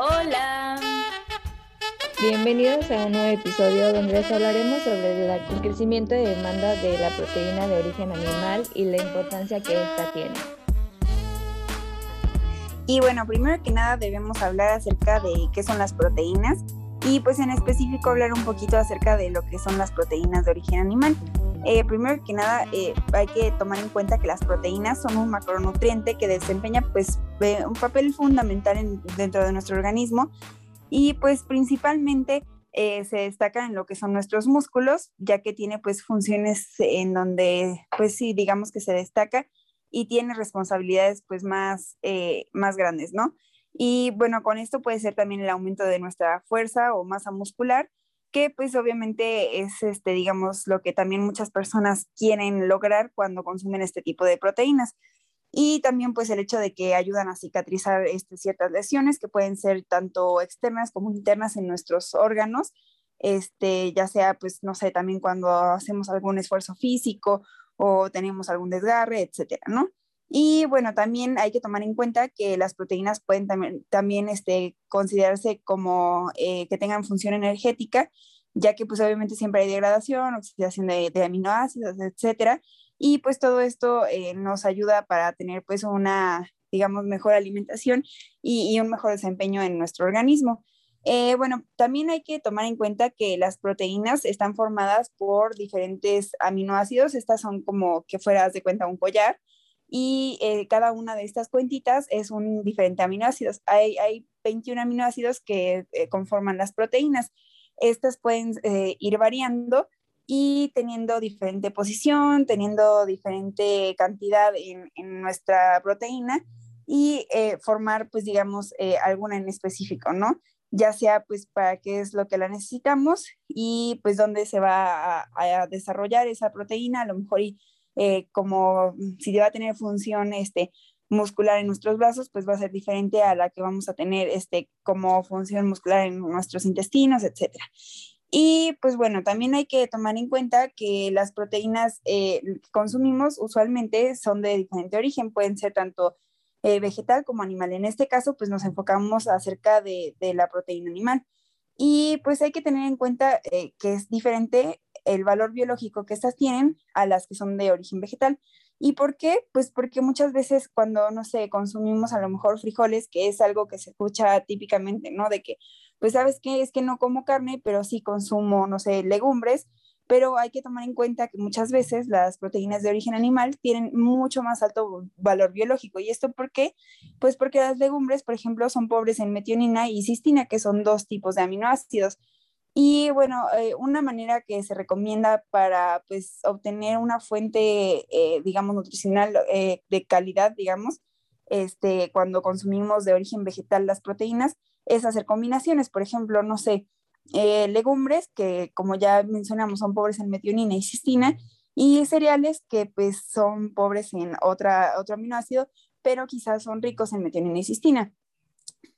Hola. Bienvenidos a un nuevo episodio donde les hablaremos sobre el crecimiento de demanda de la proteína de origen animal y la importancia que esta tiene. Y bueno, primero que nada debemos hablar acerca de qué son las proteínas y pues en específico hablar un poquito acerca de lo que son las proteínas de origen animal. Eh, primero que nada eh, hay que tomar en cuenta que las proteínas son un macronutriente que desempeña pues un papel fundamental dentro de nuestro organismo y pues principalmente eh, se destaca en lo que son nuestros músculos, ya que tiene pues funciones en donde pues sí, digamos que se destaca y tiene responsabilidades pues más, eh, más grandes, ¿no? Y bueno, con esto puede ser también el aumento de nuestra fuerza o masa muscular, que pues obviamente es, este, digamos, lo que también muchas personas quieren lograr cuando consumen este tipo de proteínas y también pues el hecho de que ayudan a cicatrizar este, ciertas lesiones que pueden ser tanto externas como internas en nuestros órganos, este, ya sea pues no sé, también cuando hacemos algún esfuerzo físico o tenemos algún desgarre, etcétera, ¿no? Y bueno, también hay que tomar en cuenta que las proteínas pueden también, también este, considerarse como eh, que tengan función energética, ya que pues obviamente siempre hay degradación, oxidación de, de aminoácidos, etcétera, y pues todo esto eh, nos ayuda para tener pues una, digamos, mejor alimentación y, un mejor desempeño en nuestro organismo. Eh, bueno, también hay que tomar en cuenta que las proteínas están formadas por diferentes aminoácidos. Estas son como que fueras de cuenta un collar y eh, cada una de estas cuentitas es un diferente aminoácido. Hay, hay 21 aminoácidos que conforman las proteínas. Estas pueden ir variando y teniendo diferente posición, teniendo diferente cantidad en, en nuestra proteína y eh, formar, pues digamos, eh, alguna en específico, ¿no? Ya sea pues para qué es lo que la necesitamos y pues dónde se va a, desarrollar esa proteína, a lo mejor y eh, como si va a tener función este, muscular en nuestros brazos, pues va a ser diferente a la que vamos a tener este, como función muscular en nuestros intestinos, etcétera. Y pues bueno, también hay que tomar en cuenta que las proteínas eh, que consumimos usualmente son de diferente origen, pueden ser tanto eh, vegetal como animal. En este caso, pues nos enfocamos acerca de, la proteína animal. Y pues hay que tener en cuenta eh, que es diferente el valor biológico que estas tienen a las que son de origen vegetal. ¿Y por qué? Pues porque muchas veces cuando, no sé, consumimos a lo mejor frijoles, que es algo que se escucha típicamente, ¿no? De que, pues sabes qué, es que no como carne, pero sí consumo, no sé, legumbres, pero hay que tomar en cuenta que muchas veces las proteínas de origen animal tienen mucho más alto valor biológico. ¿Y esto por qué? Pues porque las legumbres, por ejemplo, son pobres en metionina y cistina, que son dos tipos de aminoácidos. Y bueno, eh, una manera que se recomienda para pues, obtener una fuente, eh, digamos, nutricional eh, de calidad, digamos, este, cuando consumimos de origen vegetal las proteínas, es hacer combinaciones. Por ejemplo, no sé, legumbres que, como ya mencionamos, son pobres en metionina y cistina, y cereales que pues son pobres en otra, otro aminoácido, pero quizás son ricos en metionina y cistina.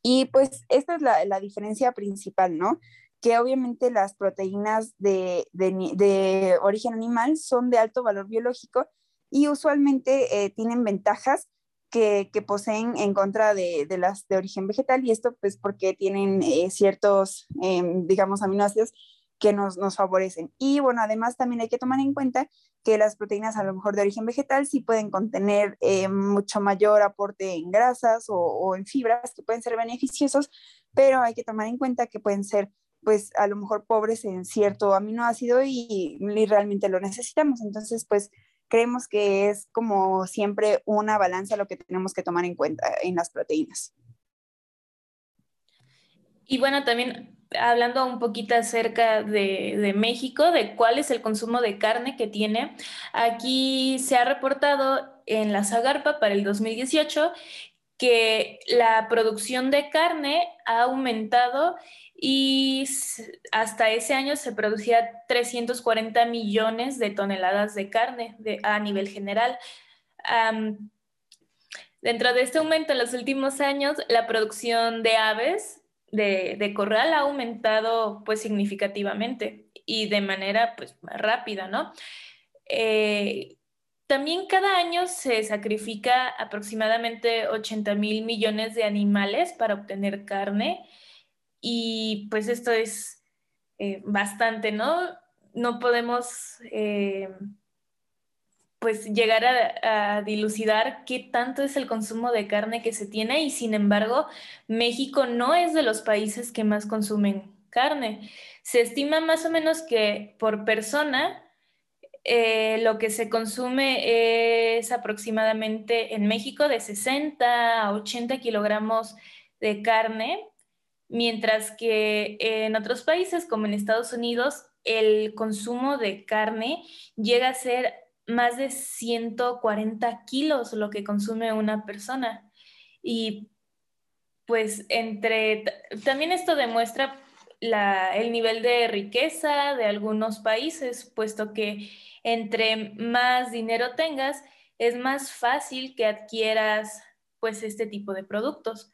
Y pues esta es la, la diferencia principal, ¿no? Que obviamente las proteínas de, origen animal son de alto valor biológico y usualmente eh, tienen ventajas que, poseen en contra de, las de origen vegetal y esto pues porque tienen eh, ciertos, em, digamos, aminoácidos que nos, favorecen. Y bueno, además también hay que tomar en cuenta que las proteínas a lo mejor de origen vegetal sí pueden contener eh, mucho mayor aporte en grasas o, o, en fibras que pueden ser beneficiosos, pero hay que tomar en cuenta que pueden ser pues a lo mejor pobres en cierto aminoácido y, realmente lo necesitamos. Entonces, pues creemos que es como siempre una balanza lo que tenemos que tomar en cuenta en las proteínas. Y bueno, también hablando un poquito acerca de, de, México, de cuál es el consumo de carne que tiene, aquí se ha reportado en la Zagarpa para el 2018 que la producción de carne ha aumentado y hasta ese año se producía 340 millones de toneladas de carne a nivel general. dentro de este aumento en los últimos años, la producción de aves de, corral ha aumentado pues significativamente y de manera pues rápida, ¿no? Eh, también cada año se sacrifica aproximadamente 80 mil millones de animales para obtener carne y pues esto es eh, bastante, ¿no? No podemos eh, pues llegar a, dilucidar qué tanto es el consumo de carne que se tiene y sin embargo México no es de los países que más consumen carne. Se estima más o menos que por persona eh, lo que se consume es aproximadamente en México de 60 a 80 kilogramos de carne, mientras que en otros países como en Estados Unidos el consumo de carne llega a ser más de 140 kilos lo que consume una persona. Y pues entre, también esto demuestra el nivel de riqueza de algunos países, puesto que entre más dinero tengas, es más fácil que adquieras pues este tipo de productos.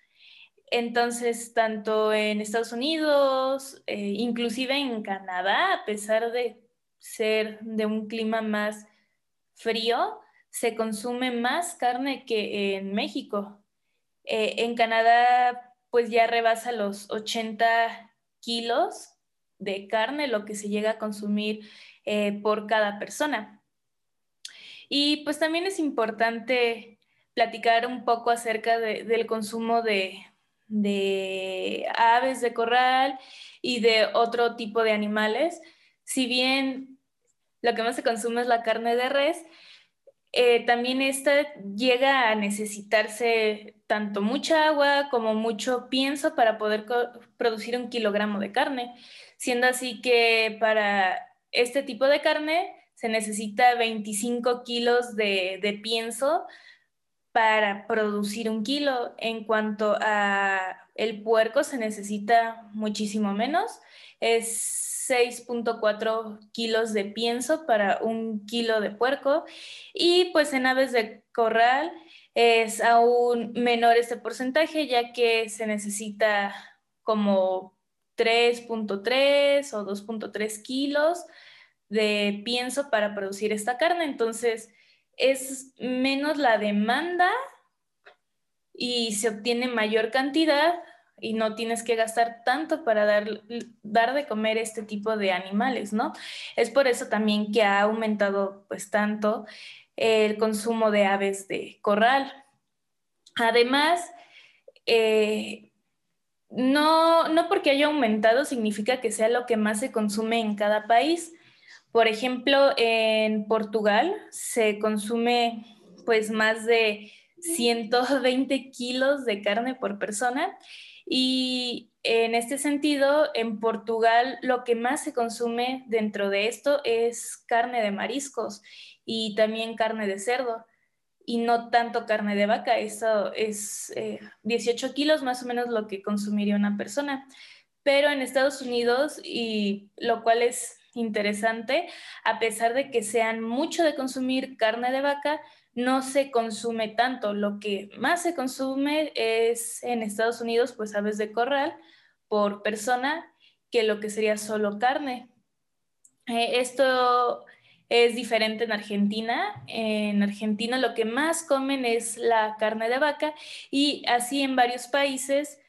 Entonces, tanto en Estados Unidos, eh, inclusive en Canadá, a pesar de ser de un clima más frío, se consume más carne que en México. Eh, en Canadá, pues ya rebasa los 80 kilos de carne, lo que se llega a consumir eh, por cada persona. Y pues también es importante platicar un poco acerca del consumo de, de aves de corral y de otro tipo de animales. Si bien lo que más se consume es la carne de res, eh, también esta llega a necesitarse tanto mucha agua como mucho pienso para poder producir un kilogramo de carne, siendo así que para este tipo de carne se necesita 25 kilos de, de pienso para producir un kilo. En cuanto a el puerco se necesita muchísimo menos, es 6.4 kilos de pienso para un kilo de puerco y pues en aves de corral es aún menor este porcentaje ya que se necesita como 3.3 o 2.3 kilos de pienso para producir esta carne. Entonces es menos la demanda y se obtiene mayor cantidad y no tienes que gastar tanto para dar, dar de comer este tipo de animales, ¿no? Es por eso también que ha aumentado pues tanto el consumo de aves de corral. Además, eh, no, no porque haya aumentado significa que sea lo que más se consume en cada país. Por ejemplo, en Portugal se consume pues más de 120 kilos de carne por persona y en este sentido, en Portugal lo que más se consume dentro de esto es carne de mariscos y también carne de cerdo y no tanto carne de vaca. Eso es 18 eh, kilos más o menos lo que consumiría una persona. Pero en Estados Unidos, y lo cual es interesante, a pesar de que sean mucho de consumir carne de vaca, no se consume tanto. Lo que más se consume es en Estados Unidos, pues aves de corral por persona que lo que sería solo carne. Eh, esto es diferente en Argentina. En Argentina lo que más comen es la carne de vaca y así en varios países,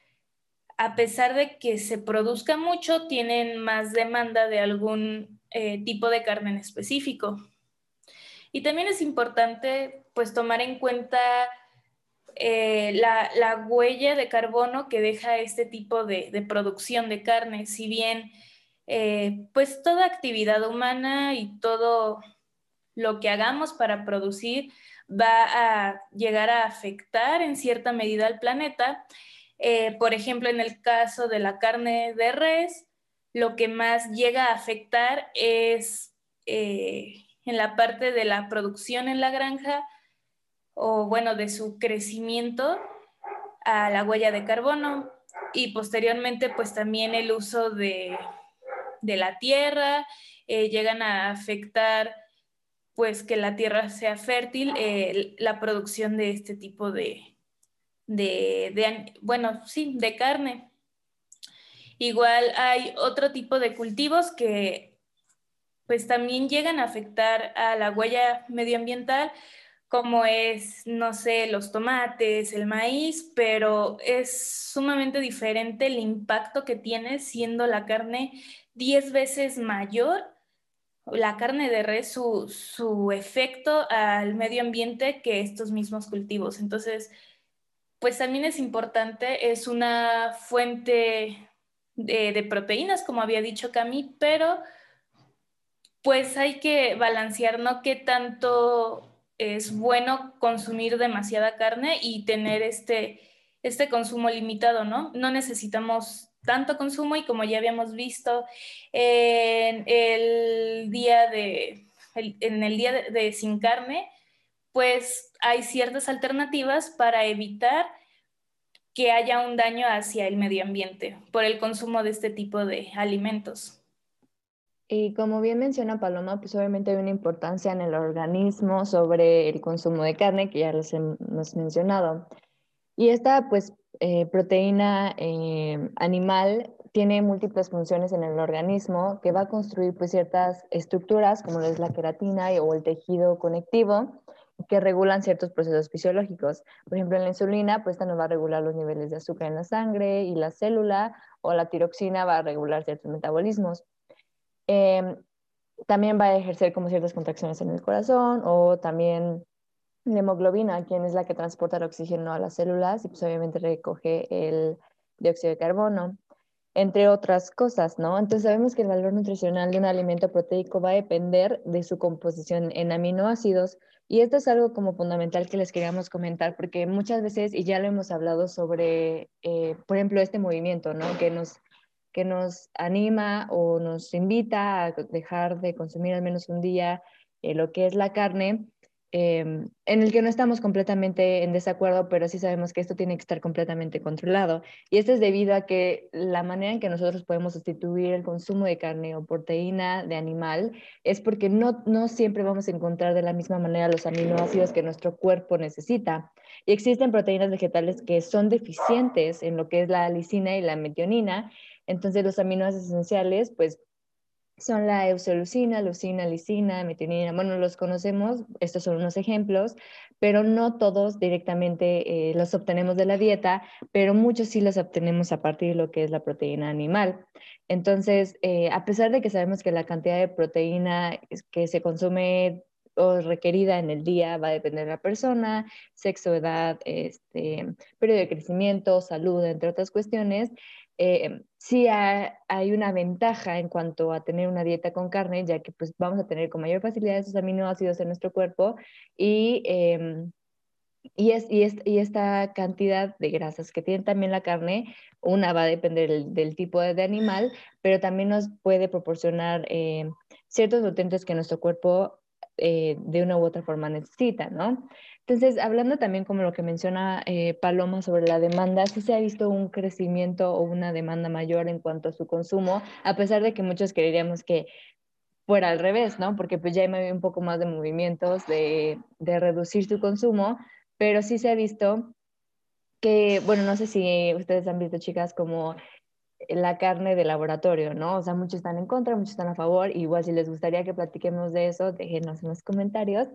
a pesar de que se produzca mucho, tienen más demanda de algún eh, tipo de carne en específico. Y también es importante pues tomar en cuenta eh, la, huella de carbono que deja este tipo de, producción de carne. Si bien eh, pues toda actividad humana y todo lo que hagamos para producir va a llegar a afectar en cierta medida al planeta. Eh, por ejemplo, en el caso de la carne de res, lo que más llega a afectar es en la parte de la producción en la granja o bueno, de su crecimiento a la huella de carbono y posteriormente pues también el uso de, la tierra, eh, llegan a afectar pues que la tierra sea fértil, eh, la producción de este tipo de, de, bueno, sí, de carne. Igual hay otro tipo de cultivos que pues también llegan a afectar a la huella medioambiental, como es, no sé, los tomates, el maíz, pero es sumamente diferente el impacto que tiene siendo la carne 10 veces mayor, la carne de res, su, su efecto al medio ambiente que estos mismos cultivos. Entonces, pues también es importante, es una fuente de, proteínas, como había dicho Cami, pero pues hay que balancear, ¿no? ¿Qué tanto es bueno consumir demasiada carne y tener este, este consumo limitado, ¿no? No necesitamos tanto consumo y como ya habíamos visto en el día de, en el día de, sin carne, pues hay ciertas alternativas para evitar que haya un daño hacia el medio ambiente por el consumo de este tipo de alimentos. Y como bien menciona Paloma, pues obviamente hay una importancia en el organismo sobre el consumo de carne, que ya les hemos mencionado. Y esta, pues, eh, proteína eh, animal tiene múltiples funciones en el organismo que va a construir pues, ciertas estructuras, como es la queratina o el tejido conectivo, que regulan ciertos procesos fisiológicos. Por ejemplo, la insulina, pues esta nos va a regular los niveles de azúcar en la sangre y la célula, o la tiroxina va a regular ciertos metabolismos. Em, también va a ejercer como ciertas contracciones en el corazón o también la hemoglobina, quien es la que transporta el oxígeno a las células y pues obviamente recoge el dióxido de carbono, entre otras cosas, ¿no? Entonces sabemos que el valor nutricional de un alimento proteico va a depender de su composición en aminoácidos y esto es algo como fundamental que les queríamos comentar porque muchas veces, y ya lo hemos hablado sobre, eh, por ejemplo, este movimiento, ¿no? Que nos que nos anima o nos invita a dejar de consumir al menos un día eh, lo que es la carne, em, en el que no estamos completamente en desacuerdo, pero sí sabemos que esto tiene que estar completamente controlado. Y esto es debido a que la manera en que nosotros podemos sustituir el consumo de carne o proteína de animal es porque no, no siempre vamos a encontrar de la misma manera los aminoácidos que nuestro cuerpo necesita. Y existen proteínas vegetales que son deficientes en lo que es la lisina y la metionina, entonces los aminoácidos esenciales, pues son la eusolucina, leucina, lisina, metionina. Bueno, los conocemos, estos son unos ejemplos, pero no todos directamente eh, los obtenemos de la dieta, pero muchos sí los obtenemos a partir de lo que es la proteína animal. Entonces, eh, a pesar de que sabemos que la cantidad de proteína que se consume o requerida en el día va a depender de la persona, sexo, edad, este, periodo de crecimiento, salud, entre otras cuestiones, eh, sí hay una ventaja en cuanto a tener una dieta con carne, ya que pues vamos a tener con mayor facilidad esos aminoácidos en nuestro cuerpo y, em, y, es, y, y, esta cantidad de grasas que tiene también la carne, una va a depender del, tipo de, animal, pero también nos puede proporcionar eh, ciertos nutrientes que nuestro cuerpo eh, de una u otra forma necesita, ¿no? Entonces, hablando también como lo que menciona eh, Paloma sobre la demanda, sí se ha visto un crecimiento o una demanda mayor en cuanto a su consumo, a pesar de que muchos queríamos que fuera al revés, ¿no? Porque pues ya hay un poco más de movimientos de, de reducir su consumo, pero sí se ha visto que, bueno, no sé si ustedes han visto, chicas, como la carne de laboratorio, ¿no? O sea, muchos están en contra, muchos están a favor. Igual si les gustaría que platiquemos de eso, déjenos en los comentarios.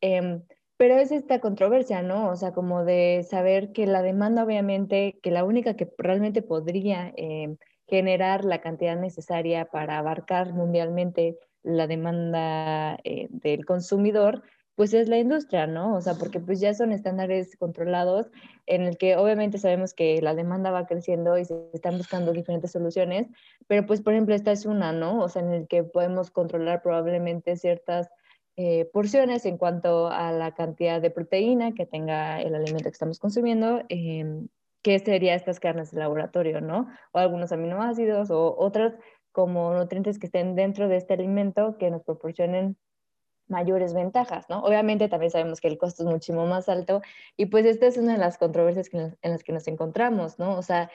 Eh, pero es esta controversia, ¿no? O sea, como de saber que la demanda, obviamente, que la única que realmente podría eh, generar la cantidad necesaria para abarcar mundialmente la demanda eh, del consumidor, pues es la industria, ¿no? O sea, porque pues ya son estándares controlados en el que obviamente sabemos que la demanda va creciendo y se están buscando diferentes soluciones, pero pues por ejemplo esta es una, ¿no? O sea, en el que podemos controlar probablemente ciertas eh, porciones en cuanto a la cantidad de proteína que tenga el alimento que estamos consumiendo, eh, que sería estas carnes de laboratorio, ¿no? O algunos aminoácidos o otros como nutrientes que estén dentro de este alimento que nos proporcionen mayores ventajas, ¿no? Obviamente también sabemos que el costo es muchísimo más alto y pues esta es una de las controversias en las que nos encontramos, ¿no? O sea,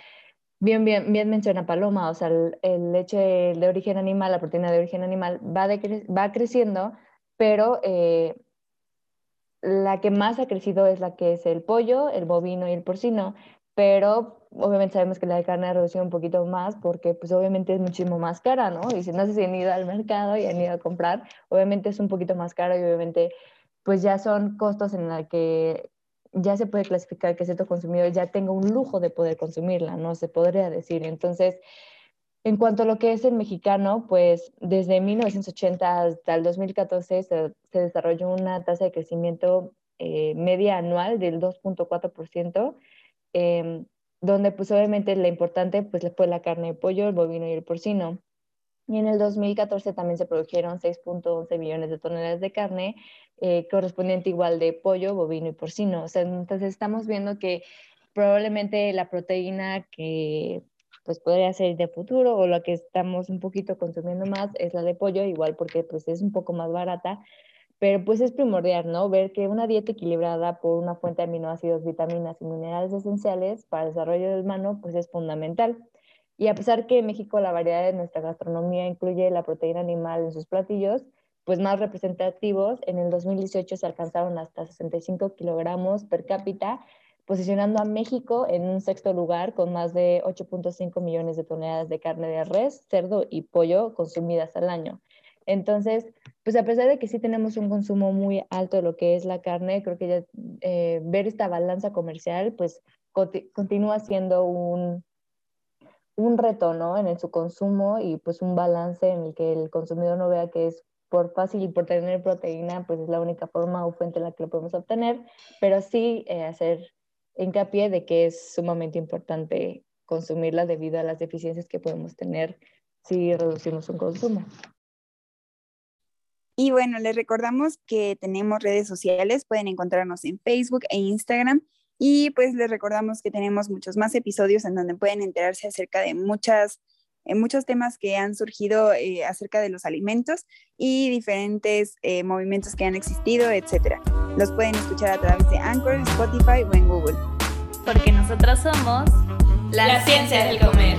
bien, bien, bien menciona Paloma, o sea, el, leche de origen animal, la proteína de origen animal va, va creciendo, pero eh, la que más ha crecido es la que es el pollo, el bovino y el porcino, pero obviamente sabemos que la de carne ha reducido un poquito más porque pues obviamente es muchísimo más cara, ¿no? Y si no se han ido al mercado y han ido a comprar, obviamente es un poquito más caro y obviamente pues ya son costos en los que ya se puede clasificar que cierto consumidor ya tenga un lujo de poder consumirla, ¿no? Se podría decir. Entonces, en cuanto a lo que es el mexicano, pues desde 1980 hasta el 2014 se, desarrolló una tasa de crecimiento eh, media anual del 2.4%, eh, donde pues obviamente la importante pues fue la carne de pollo, el bovino y el porcino. Y en el 2014 también se produjeron 6.11 millones de toneladas de carne, eh, correspondiente igual de pollo, bovino y porcino. Entonces estamos viendo que probablemente la proteína que pues podría ser de futuro o la que estamos un poquito consumiendo más es la de pollo, igual porque pues es un poco más barata, pero pues es primordial, ¿no? Ver que una dieta equilibrada por una fuente de aminoácidos, vitaminas y minerales esenciales para el desarrollo del humano pues es fundamental. Y a pesar que en México la variedad de nuestra gastronomía incluye la proteína animal en sus platillos, pues más representativos, en el 2018 se alcanzaron hasta 65 kilogramos per cápita, posicionando a México en un sexto lugar con más de 8.5 millones de toneladas de carne de res, cerdo y pollo consumidas al año. Entonces, pues a pesar de que sí tenemos un consumo muy alto de lo que es la carne, creo que ya eh, ver esta balanza comercial, pues continúa siendo un, un reto, ¿no? En su consumo y pues un balance en el que el consumidor no vea que es por fácil y por tener proteína, pues es la única forma o fuente en la que lo podemos obtener, pero sí eh, hacer hincapié de que es sumamente importante consumirla debido a las deficiencias que podemos tener si reducimos un consumo. Y bueno, les recordamos que tenemos redes sociales, pueden encontrarnos en Facebook e Instagram y pues les recordamos que tenemos muchos más episodios en donde pueden enterarse acerca de muchas, eh, muchos temas que han surgido eh, acerca de los alimentos y diferentes eh, movimientos que han existido, etc. Los pueden escuchar a través de Anchor, Spotify o en Google. Porque nosotros somos la, ciencia del comer.